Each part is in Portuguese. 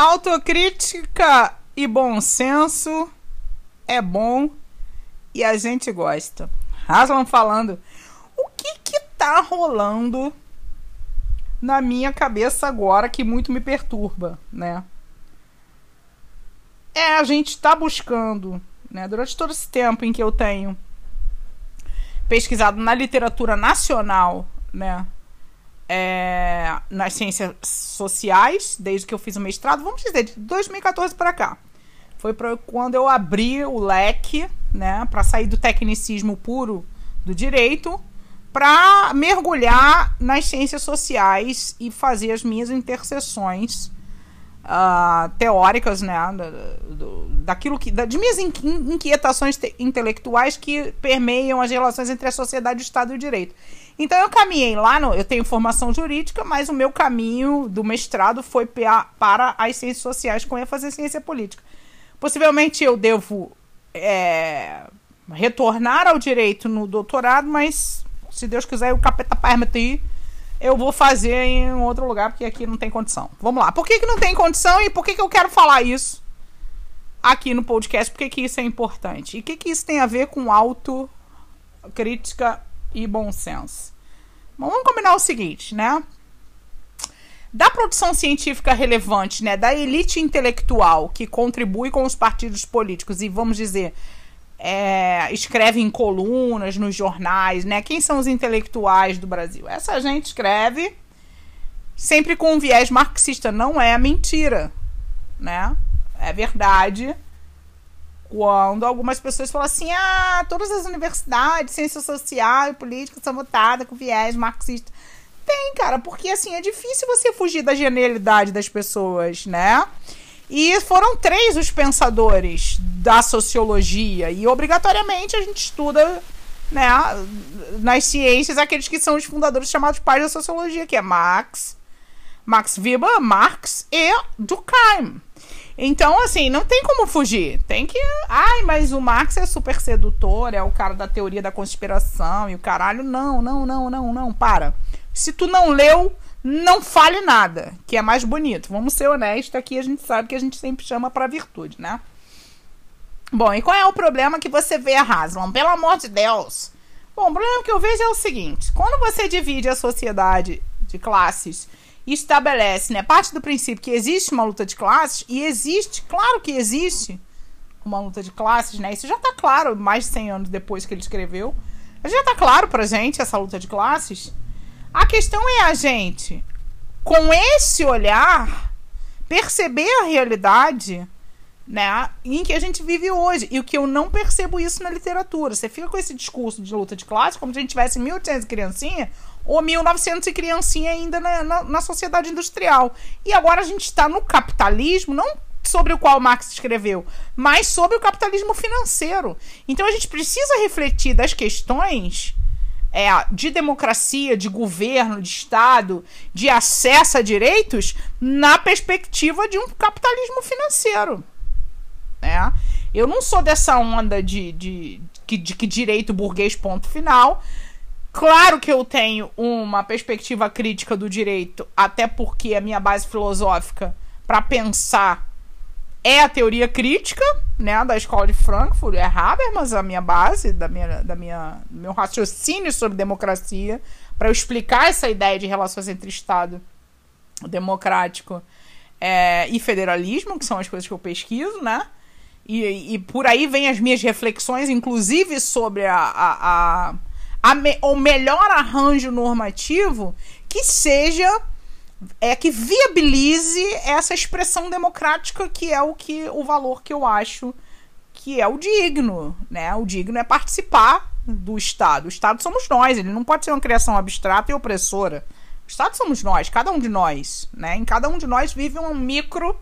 Autocrítica e bom senso é bom e a gente gosta. Aslan falando, o que que tá rolando na minha cabeça agora que muito me perturba, né? É, a gente tá buscando, né, durante todo esse tempo em que eu tenho pesquisado na literatura nacional, né, é, nas ciências sociais, desde que eu fiz o mestrado, vamos dizer, de 2014 para cá. Foi pra, quando eu abri o leque, né, para sair do tecnicismo puro do direito, para mergulhar nas ciências sociais e fazer as minhas interseções uh, teóricas, né, do, daquilo que, das minhas inquietações intelectuais que permeiam as relações entre a sociedade, o Estado e o direito. Então eu caminhei lá, no, eu tenho formação jurídica, mas o meu caminho do mestrado foi para as ciências sociais com ênfase em ciência política. Possivelmente eu devo é, retornar ao direito no doutorado, mas se Deus quiser, o capeta permitir, eu vou fazer em outro lugar, porque aqui não tem condição. Vamos lá. Por que, que não tem condição e por que, que eu quero falar isso aqui no podcast? Por que, que isso é importante? E o que, que isso tem a ver com autocrítica e bom senso. Vamos combinar o seguinte, né? Da produção científica relevante, né, da elite intelectual que contribui com os partidos políticos e, vamos dizer, é, escreve em colunas, nos jornais, né? Quem são os intelectuais do Brasil? Essa gente escreve sempre com um viés marxista. Não é mentira, né? É verdade quando algumas pessoas falam assim: ah, todas as universidades, ciência social e política são votadas com viés marxista. Tem, cara, porque assim é difícil você fugir da genialidade das pessoas, né? E foram três os pensadores da sociologia, e obrigatoriamente a gente estuda né, nas ciências aqueles que são os fundadores chamados pais da sociologia, que é Marx, Max Weber, Marx e Durkheim. Então, assim, não tem como fugir. Tem que. Ai, mas o Marx é super sedutor, é o cara da teoria da conspiração e o caralho. Não, não, não, não, não. Para. Se tu não leu, não fale nada, que é mais bonito. Vamos ser honestos aqui, a gente sabe que a gente sempre chama pra virtude, né? Bom, e qual é o problema que você vê, Haslam? Pelo amor de Deus. Bom, o problema que eu vejo é o seguinte: quando você divide a sociedade de classes estabelece, né, parte do princípio que existe uma luta de classes, e existe, claro que existe uma luta de classes, né? Isso já está claro mais de 100 anos depois que ele escreveu. Já está claro pra gente essa luta de classes. A questão é a gente, com esse olhar, perceber a realidade né, em que a gente vive hoje. E o que eu não percebo isso na literatura. Você fica com esse discurso de luta de classe como se a gente tivesse 1800 criancinha ou 1900 e criancinha ainda na, na, na sociedade industrial. E agora a gente está no capitalismo, não sobre o qual Marx escreveu, mas sobre o capitalismo financeiro. Então a gente precisa refletir das questões é, de democracia, de governo, de Estado, de acesso a direitos na perspectiva de um capitalismo financeiro. Né? Eu não sou dessa onda de, de, de, de que direito burguês, ponto final. Claro que eu tenho uma perspectiva crítica do direito, até porque a minha base filosófica para pensar é a teoria crítica, né, da escola de Frankfurt, é Habermas a minha base da minha, da minha meu raciocínio sobre democracia para eu explicar essa ideia de relações entre Estado democrático é, e federalismo, que são as coisas que eu pesquiso, né? E, e por aí vem as minhas reflexões, inclusive sobre a, a, a me, o melhor arranjo normativo que seja é que viabilize essa expressão democrática que é o que o valor que eu acho que é o digno, né? O digno é participar do Estado. O Estado somos nós, ele não pode ser uma criação abstrata e opressora. O Estado somos nós, cada um de nós, né? Em cada um de nós vive um micro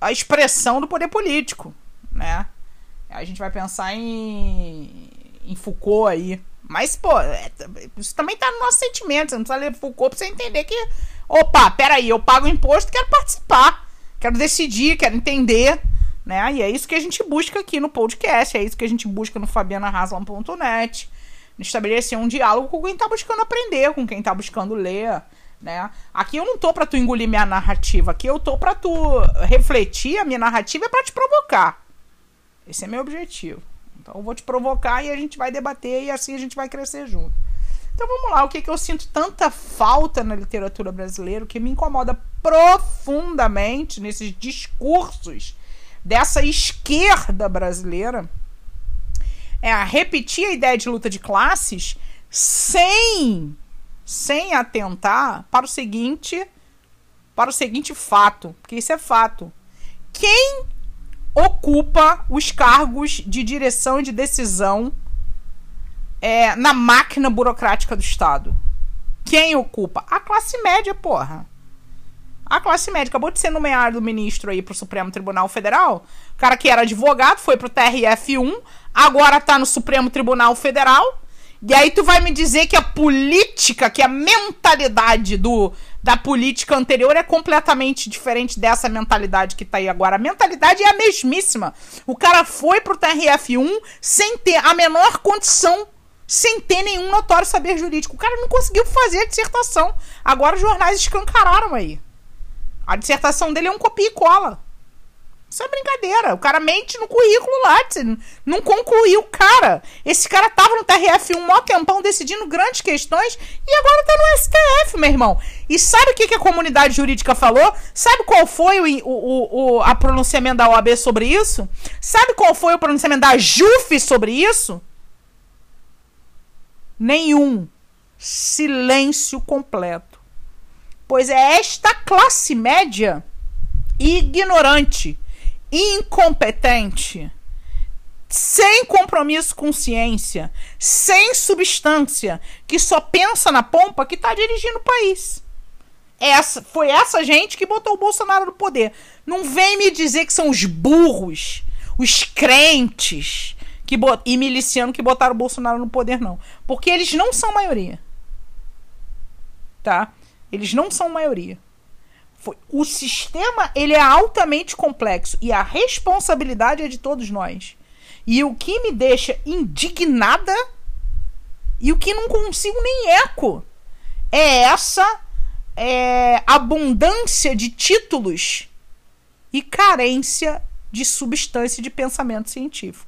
a expressão do poder político, né? A gente vai pensar em, em Foucault aí, mas, pô, é, isso também tá no nosso sentimento. Você não precisa ler Foucault pra você entender que. Opa, peraí, eu pago imposto, quero participar. Quero decidir, quero entender. Né? E é isso que a gente busca aqui no podcast. É isso que a gente busca no fabianaraslan.net. Estabelecer um diálogo com quem tá buscando aprender, com quem tá buscando ler. né? Aqui eu não tô para tu engolir minha narrativa, aqui eu tô para tu refletir a minha narrativa é para te provocar. Esse é meu objetivo. Então eu vou te provocar e a gente vai debater e assim a gente vai crescer junto. Então vamos lá, o que, que eu sinto tanta falta na literatura brasileira, que me incomoda profundamente nesses discursos dessa esquerda brasileira é a repetir a ideia de luta de classes sem sem atentar para o seguinte para o seguinte fato, porque isso é fato. Quem ocupa os cargos de direção e de decisão é, na máquina burocrática do Estado? Quem ocupa? A classe média, porra. A classe média acabou de ser nomeado ministro aí pro Supremo Tribunal Federal. O cara que era advogado foi pro TRF1, agora tá no Supremo Tribunal Federal. E aí tu vai me dizer que a política, que a mentalidade do da política anterior é completamente diferente dessa mentalidade que tá aí agora. A mentalidade é a mesmíssima. O cara foi pro TRF1 sem ter a menor condição, sem ter nenhum notório saber jurídico. O cara não conseguiu fazer a dissertação. Agora os jornais escancararam aí. A dissertação dele é um copia e cola. Isso é brincadeira. O cara mente no currículo lá. Não concluiu. Cara, esse cara tava no TRF um maior tempão decidindo grandes questões e agora tá no STF, meu irmão. E sabe o que, que a comunidade jurídica falou? Sabe qual foi o, o, o a pronunciamento da OAB sobre isso? Sabe qual foi o pronunciamento da JUF sobre isso? Nenhum. Silêncio completo. Pois é esta classe média ignorante incompetente, sem compromisso com ciência, sem substância, que só pensa na pompa que está dirigindo o país. Essa, foi essa gente que botou o Bolsonaro no poder. Não vem me dizer que são os burros, os crentes que bot... e miliciano que botaram o Bolsonaro no poder, não. Porque eles não são maioria. Tá? Eles não são maioria. Foi, o sistema ele é altamente complexo e a responsabilidade é de todos nós. E o que me deixa indignada e o que não consigo nem eco é essa é, abundância de títulos e carência de substância de pensamento científico.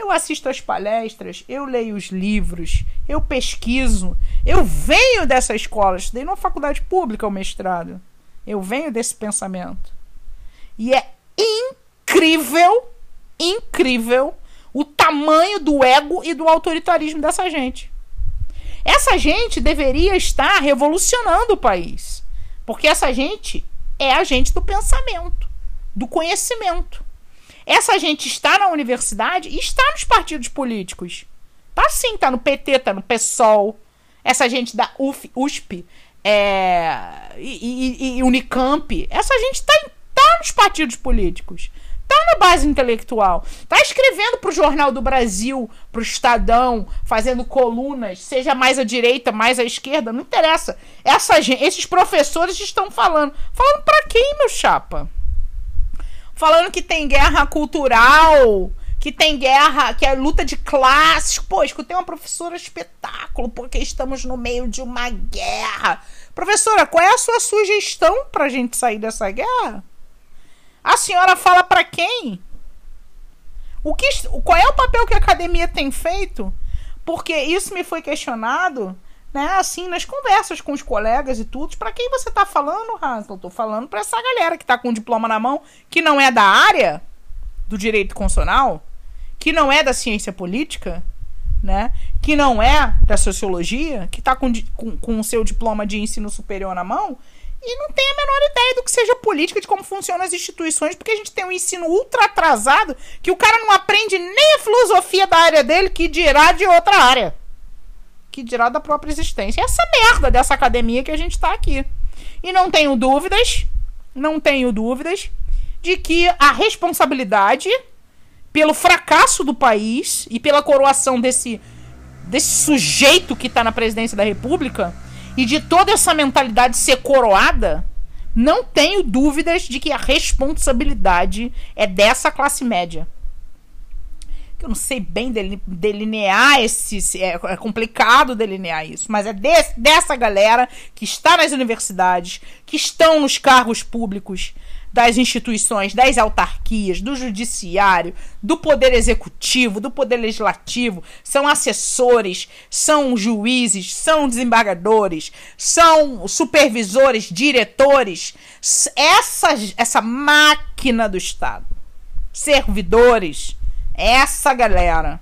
Eu assisto as palestras, eu leio os livros, eu pesquiso, eu venho dessa escola, estudei numa faculdade pública o mestrado. Eu venho desse pensamento. E é incrível, incrível o tamanho do ego e do autoritarismo dessa gente. Essa gente deveria estar revolucionando o país. Porque essa gente é a gente do pensamento, do conhecimento. Essa gente está na universidade e está nos partidos políticos. Tá sim, tá no PT, tá no PSOL. Essa gente da UF, USP é, e, e, e Unicamp. Essa gente tá, tá nos partidos políticos. Tá na base intelectual. Tá escrevendo pro Jornal do Brasil, pro Estadão, fazendo colunas, seja mais à direita, mais à esquerda, não interessa. Essa, esses professores estão falando. Falando para quem, meu chapa? Falando que tem guerra cultural, que tem guerra, que é luta de classes. Pô, escutei uma professora espetáculo, porque estamos no meio de uma guerra. Professora, qual é a sua sugestão pra gente sair dessa guerra? A senhora fala para quem? O que, qual é o papel que a academia tem feito? Porque isso me foi questionado né, assim, nas conversas com os colegas e tudo, para quem você tá falando, Hansel? Tô falando para essa galera que tá com o diploma na mão, que não é da área do direito constitucional, que não é da ciência política, né, que não é da sociologia, que tá com, com, com o seu diploma de ensino superior na mão, e não tem a menor ideia do que seja política, de como funcionam as instituições, porque a gente tem um ensino ultra atrasado que o cara não aprende nem a filosofia da área dele, que dirá de outra área que dirá da própria existência. Essa merda dessa academia que a gente está aqui. E não tenho dúvidas, não tenho dúvidas, de que a responsabilidade pelo fracasso do país e pela coroação desse, desse sujeito que está na presidência da República e de toda essa mentalidade ser coroada, não tenho dúvidas de que a responsabilidade é dessa classe média. Que eu não sei bem delinear esse. É, é complicado delinear isso, mas é dessa galera que está nas universidades, que estão nos cargos públicos das instituições, das autarquias, do judiciário, do poder executivo, do poder legislativo, são assessores, são juízes, são desembargadores, são supervisores, diretores, essa, essa máquina do Estado, servidores, essa galera,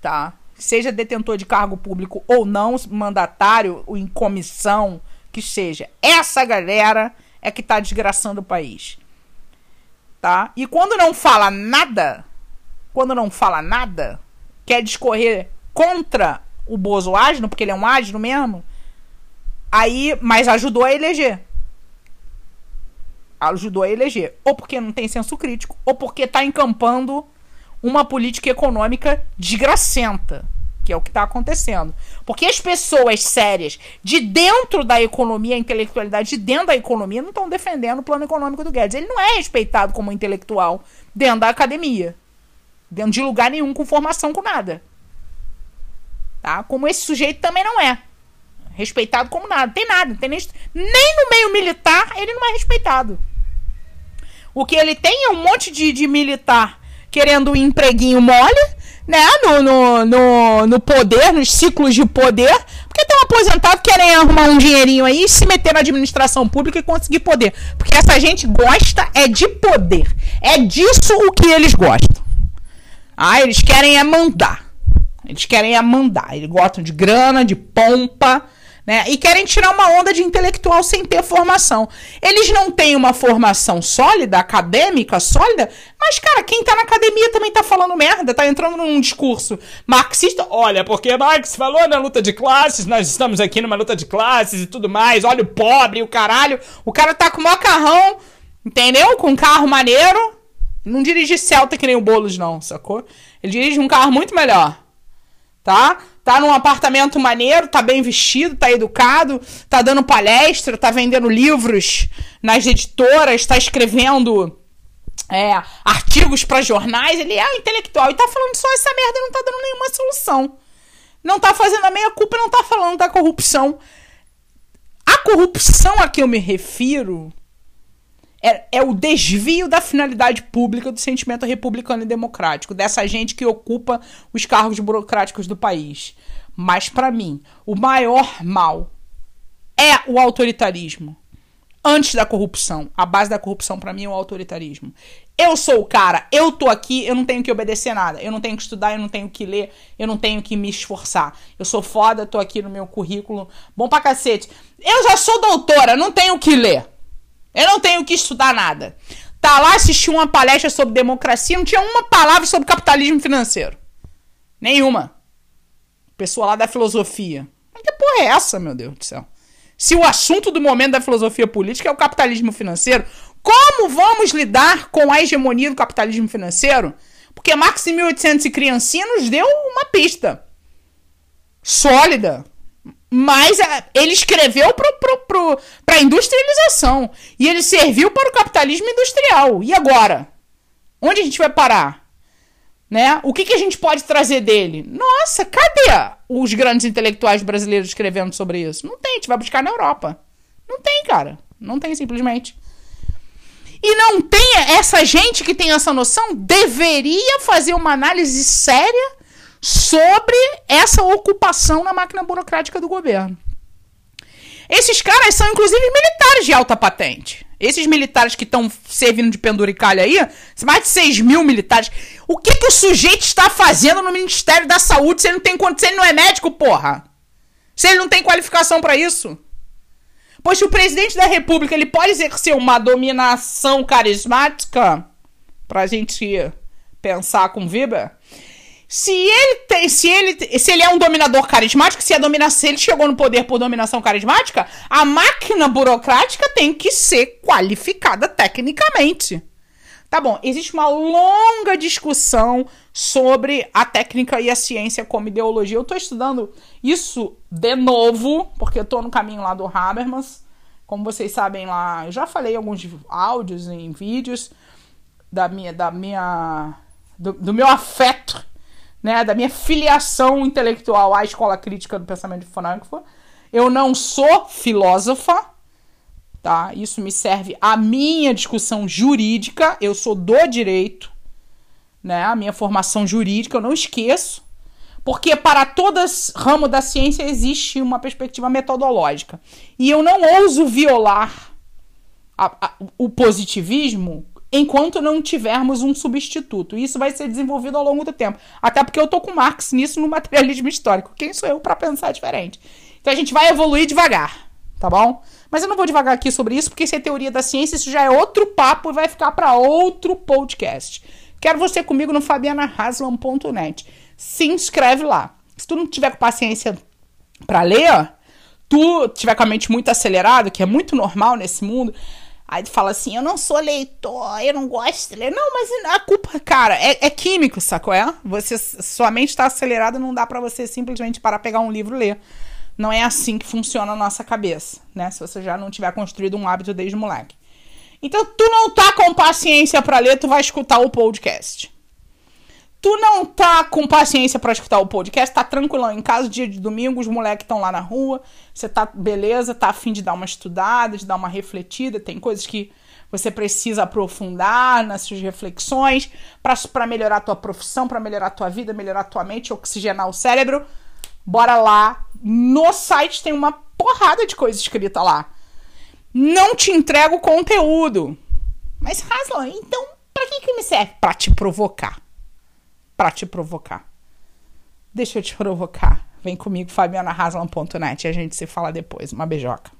tá? Seja detentor de cargo público ou não, mandatário ou em comissão, que seja, essa galera é que tá desgraçando o país. Tá? E quando não fala nada, quando não fala nada, quer discorrer contra o Bozo Asno, porque ele é um asno mesmo, aí, mas ajudou a eleger. Ajudou a eleger. Ou porque não tem senso crítico, ou porque tá encampando uma política econômica desgracenta que é o que está acontecendo. Porque as pessoas sérias de dentro da economia, a intelectualidade de dentro da economia, não estão defendendo o plano econômico do Guedes. Ele não é respeitado como intelectual dentro da academia. Dentro de lugar nenhum com formação com nada. Tá? Como esse sujeito também não é. Respeitado como nada. Tem nada. Tem nem, nem no meio militar ele não é respeitado. O que ele tem é um monte de, de militar querendo um empreguinho mole né, no, no, no, no poder, nos ciclos de poder, porque tem um aposentado que querem arrumar um dinheirinho aí, se meter na administração pública e conseguir poder. Porque essa gente gosta é de poder. É disso o que eles gostam. Ah, eles querem é mandar. Eles querem é mandar. Eles gostam de grana, de pompa né? E querem tirar uma onda de intelectual sem ter formação. Eles não têm uma formação sólida, acadêmica sólida, mas, cara, quem tá na academia também tá falando merda, tá entrando num discurso marxista. Olha, porque Marx falou na luta de classes, nós estamos aqui numa luta de classes e tudo mais, olha o pobre, o caralho. O cara tá com o macarrão, entendeu? Com um carro maneiro. Não dirige Celta que nem o Boulos, não, sacou? Ele dirige um carro muito melhor. Tá? Tá num apartamento maneiro, tá bem vestido, tá educado, tá dando palestra, tá vendendo livros nas editoras, tá escrevendo é, artigos para jornais, ele é intelectual e tá falando só essa merda, não tá dando nenhuma solução. Não tá fazendo a meia culpa, não tá falando da corrupção. A corrupção a que eu me refiro é, é o desvio da finalidade pública do sentimento republicano e democrático, dessa gente que ocupa os cargos burocráticos do país. Mas, para mim, o maior mal é o autoritarismo. Antes da corrupção. A base da corrupção, para mim, é o autoritarismo. Eu sou o cara, eu tô aqui, eu não tenho que obedecer nada. Eu não tenho que estudar, eu não tenho que ler, eu não tenho que me esforçar. Eu sou foda, tô aqui no meu currículo. Bom pra cacete. Eu já sou doutora, não tenho que ler. Eu não tenho que estudar nada. Tá lá, assisti uma palestra sobre democracia, não tinha uma palavra sobre capitalismo financeiro. Nenhuma. Pessoa lá da filosofia. Mas que porra é essa, meu Deus do céu? Se o assunto do momento da filosofia política é o capitalismo financeiro, como vamos lidar com a hegemonia do capitalismo financeiro? Porque Marx em 1800 e criancinha nos deu uma pista sólida, mas é, ele escreveu para a industrialização. E ele serviu para o capitalismo industrial. E agora? Onde a gente vai parar? Né? O que, que a gente pode trazer dele? Nossa, cadê os grandes intelectuais brasileiros escrevendo sobre isso? Não tem, a gente vai buscar na Europa. Não tem, cara. Não tem, simplesmente. E não tem essa gente que tem essa noção deveria fazer uma análise séria sobre essa ocupação na máquina burocrática do governo. Esses caras são, inclusive, militares de alta patente. Esses militares que estão servindo de penduricalha aí, mais de 6 mil militares. O que, que o sujeito está fazendo no Ministério da Saúde se ele não tem se ele não é médico, porra? Se ele não tem qualificação para isso? Pois se o presidente da República ele pode exercer uma dominação carismática, pra gente pensar com Vibra, se ele tem, se ele, se ele é um dominador carismático, se a domina, se ele chegou no poder por dominação carismática, a máquina burocrática tem que ser qualificada tecnicamente. Tá bom, existe uma longa discussão sobre a técnica e a ciência como ideologia. Eu tô estudando isso de novo, porque eu tô no caminho lá do Habermas. Como vocês sabem lá, eu já falei alguns áudios em vídeos da minha da minha do, do meu afeto, né, da minha filiação intelectual à escola crítica do pensamento de Frankfurt. Eu não sou filósofa, tá? Isso me serve à minha discussão jurídica. Eu sou do direito, né? A minha formação jurídica, eu não esqueço. Porque para todas ramo da ciência existe uma perspectiva metodológica. E eu não ouso violar a, a, o positivismo enquanto não tivermos um substituto. Isso vai ser desenvolvido ao longo do tempo. Até porque eu tô com Marx nisso no materialismo histórico. Quem sou eu para pensar diferente? Então a gente vai evoluir devagar, tá bom? Mas eu não vou devagar aqui sobre isso, porque isso é teoria da ciência, isso já é outro papo e vai ficar para outro podcast. Quero você comigo no fabianahaslam.net. Se inscreve lá. Se tu não tiver paciência para ler, tu tiver com a mente muito acelerada, que é muito normal nesse mundo, Aí tu fala assim, eu não sou leitor, eu não gosto de ler. Não, mas a culpa, cara, é, é químico, sacou? É? Você, sua mente está acelerada, não dá para você simplesmente parar, pegar um livro e ler. Não é assim que funciona a nossa cabeça, né? Se você já não tiver construído um hábito desde moleque. Então, tu não tá com paciência para ler, tu vai escutar o podcast. Tu não tá com paciência para escutar o podcast, tá tranquilão em casa, dia de domingo, os moleques estão lá na rua, você tá beleza, tá afim de dar uma estudada, de dar uma refletida, tem coisas que você precisa aprofundar nas suas reflexões para melhorar a tua profissão, para melhorar a tua vida, melhorar a tua mente, oxigenar o cérebro. Bora lá. No site tem uma porrada de coisa escrita lá. Não te entrego conteúdo. Mas, Haslan, então, para que que me serve? Para te provocar para te provocar. Deixa eu te provocar. Vem comigo, fabianahaslam.net, e a gente se fala depois. Uma beijoca.